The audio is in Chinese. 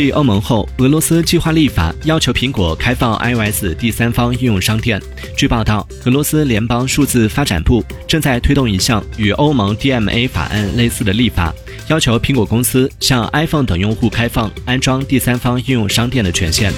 继欧盟后俄罗斯计划立法要求苹果开放 ios 第三方应用商店。据报道俄罗斯联邦数字发展部正在推动一项与欧盟 dma 法案类似的立法要求苹果公司向 iphone 等用户开放安装第三方应用商店的权限。